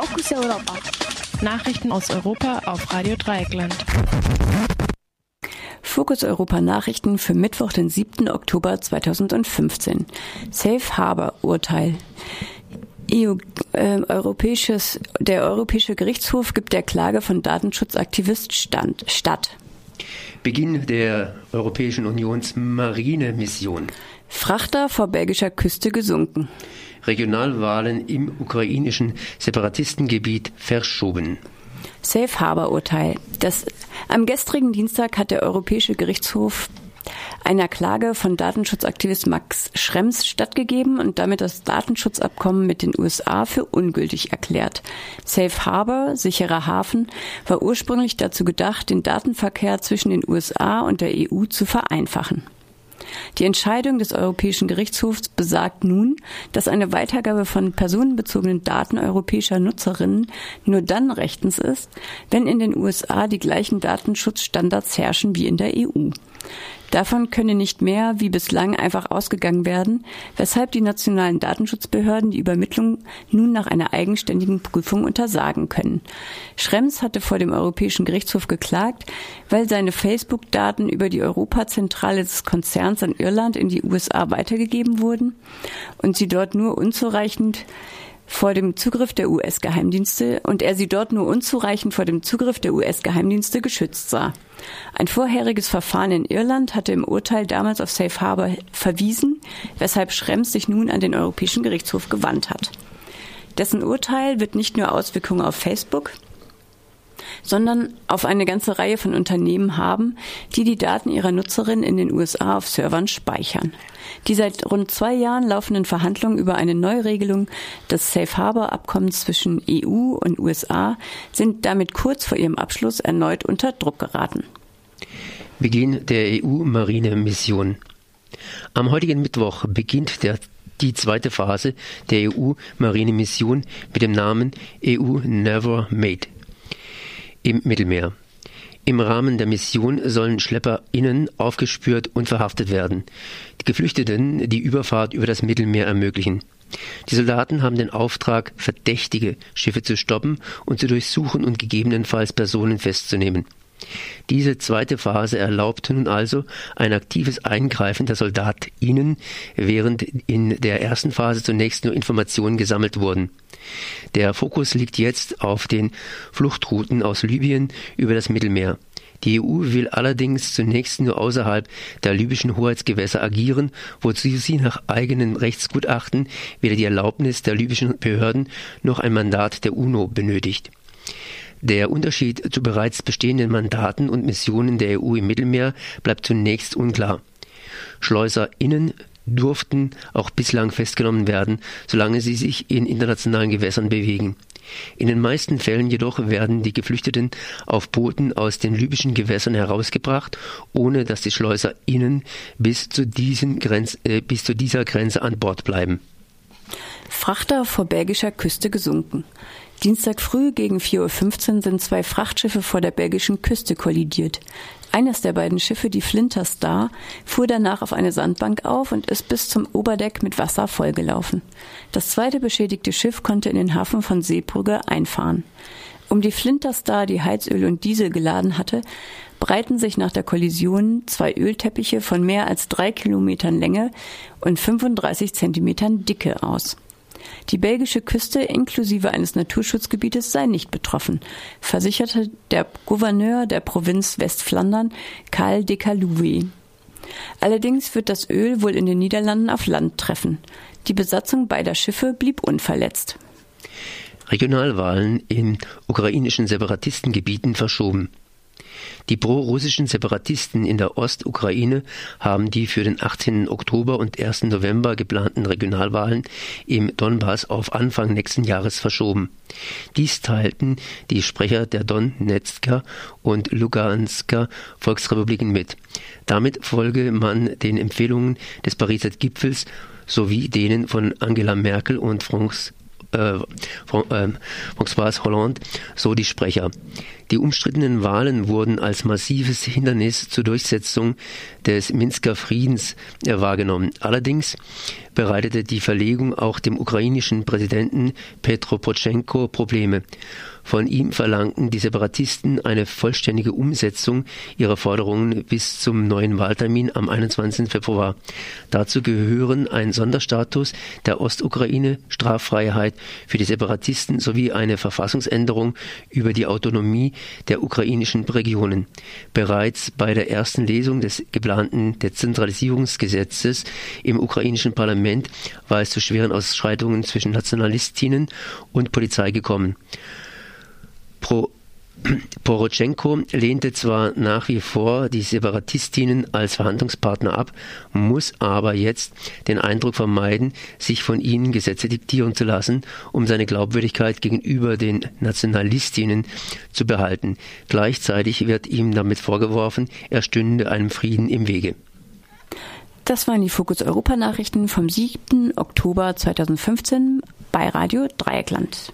Fokus Europa. Nachrichten aus Europa auf Radio Dreieckland. Fokus Europa Nachrichten für Mittwoch, den 7. Oktober 2015. Safe Harbor Urteil. EU, äh, Europäisches, der Europäische Gerichtshof gibt der Klage von Datenschutzaktivist stand, statt. Beginn der Europäischen Unions Marinemission. Frachter vor belgischer Küste gesunken. Regionalwahlen im ukrainischen Separatistengebiet verschoben. Safe Harbor Urteil. Das, am gestrigen Dienstag hat der Europäische Gerichtshof einer Klage von Datenschutzaktivist Max Schrems stattgegeben und damit das Datenschutzabkommen mit den USA für ungültig erklärt. Safe Harbor, sicherer Hafen, war ursprünglich dazu gedacht, den Datenverkehr zwischen den USA und der EU zu vereinfachen. Die Entscheidung des Europäischen Gerichtshofs besagt nun, dass eine Weitergabe von personenbezogenen Daten europäischer Nutzerinnen nur dann rechtens ist, wenn in den USA die gleichen Datenschutzstandards herrschen wie in der EU. Davon könne nicht mehr wie bislang einfach ausgegangen werden, weshalb die nationalen Datenschutzbehörden die Übermittlung nun nach einer eigenständigen Prüfung untersagen können. Schrems hatte vor dem Europäischen Gerichtshof geklagt, weil seine Facebook-Daten über die Europazentrale des Konzerns an Irland in die USA weitergegeben wurden und sie dort nur unzureichend vor dem Zugriff der US-Geheimdienste und er sie dort nur unzureichend vor dem Zugriff der US-Geheimdienste geschützt sah. Ein vorheriges Verfahren in Irland hatte im Urteil damals auf Safe Harbor verwiesen, weshalb Schrems sich nun an den Europäischen Gerichtshof gewandt hat. Dessen Urteil wird nicht nur Auswirkungen auf Facebook, sondern auf eine ganze Reihe von Unternehmen haben, die die Daten ihrer Nutzerinnen in den USA auf Servern speichern. Die seit rund zwei Jahren laufenden Verhandlungen über eine Neuregelung des Safe Harbor Abkommens zwischen EU und USA sind damit kurz vor ihrem Abschluss erneut unter Druck geraten. Beginn der EU-Marine-Mission. Am heutigen Mittwoch beginnt der die zweite Phase der EU-Marine-Mission mit dem Namen EU Never Made im Mittelmeer. Im Rahmen der Mission sollen SchlepperInnen aufgespürt und verhaftet werden, die Geflüchteten die Überfahrt über das Mittelmeer ermöglichen. Die Soldaten haben den Auftrag, verdächtige Schiffe zu stoppen und zu durchsuchen und gegebenenfalls Personen festzunehmen. Diese zweite Phase erlaubt nun also ein aktives Eingreifen der SoldatInnen, während in der ersten Phase zunächst nur Informationen gesammelt wurden. Der Fokus liegt jetzt auf den Fluchtrouten aus Libyen über das Mittelmeer. Die EU will allerdings zunächst nur außerhalb der libyschen Hoheitsgewässer agieren, wozu sie nach eigenen Rechtsgutachten weder die Erlaubnis der libyschen Behörden noch ein Mandat der UNO benötigt. Der Unterschied zu bereits bestehenden Mandaten und Missionen der EU im Mittelmeer bleibt zunächst unklar. SchleuserInnen durften auch bislang festgenommen werden, solange sie sich in internationalen Gewässern bewegen. In den meisten Fällen jedoch werden die Geflüchteten auf Booten aus den libyschen Gewässern herausgebracht, ohne dass die SchleuserInnen bis zu, Grenz, äh, bis zu dieser Grenze an Bord bleiben. Frachter vor belgischer Küste gesunken. Dienstag früh gegen 4.15 Uhr sind zwei Frachtschiffe vor der belgischen Küste kollidiert. Eines der beiden Schiffe, die Flinter Star, fuhr danach auf eine Sandbank auf und ist bis zum Oberdeck mit Wasser vollgelaufen. Das zweite beschädigte Schiff konnte in den Hafen von Seebrügge einfahren. Um die Flinter Star, die Heizöl und Diesel geladen hatte, breiten sich nach der Kollision zwei Ölteppiche von mehr als drei Kilometern Länge und 35 Zentimetern Dicke aus. Die belgische Küste inklusive eines Naturschutzgebietes sei nicht betroffen, versicherte der Gouverneur der Provinz Westflandern Karl de Calouwe. Allerdings wird das Öl wohl in den Niederlanden auf Land treffen. Die Besatzung beider Schiffe blieb unverletzt. Regionalwahlen in ukrainischen Separatistengebieten verschoben. Die pro-russischen Separatisten in der Ostukraine haben die für den 18. Oktober und 1. November geplanten Regionalwahlen im Donbass auf Anfang nächsten Jahres verschoben. Dies teilten die Sprecher der Donetsker und Lugansker Volksrepubliken mit. Damit folge man den Empfehlungen des Pariser Gipfels sowie denen von Angela Merkel und Franz, äh, François Hollande, so die Sprecher. Die umstrittenen Wahlen wurden als massives Hindernis zur Durchsetzung des Minsker Friedens wahrgenommen. Allerdings bereitete die Verlegung auch dem ukrainischen Präsidenten Petro Poroshenko Probleme. Von ihm verlangten die Separatisten eine vollständige Umsetzung ihrer Forderungen bis zum neuen Wahltermin am 21. Februar. Dazu gehören ein Sonderstatus der Ostukraine, Straffreiheit für die Separatisten sowie eine Verfassungsänderung über die Autonomie der ukrainischen Regionen. Bereits bei der ersten Lesung des geplanten Dezentralisierungsgesetzes im ukrainischen Parlament war es zu schweren Ausschreitungen zwischen Nationalistinnen und Polizei gekommen. Pro Porochenko lehnte zwar nach wie vor die Separatistinnen als Verhandlungspartner ab, muss aber jetzt den Eindruck vermeiden, sich von ihnen Gesetze diktieren zu lassen, um seine Glaubwürdigkeit gegenüber den Nationalistinnen zu behalten. Gleichzeitig wird ihm damit vorgeworfen, er stünde einem Frieden im Wege. Das waren die Fokus Europa Nachrichten vom 7. Oktober 2015 bei Radio Dreieckland.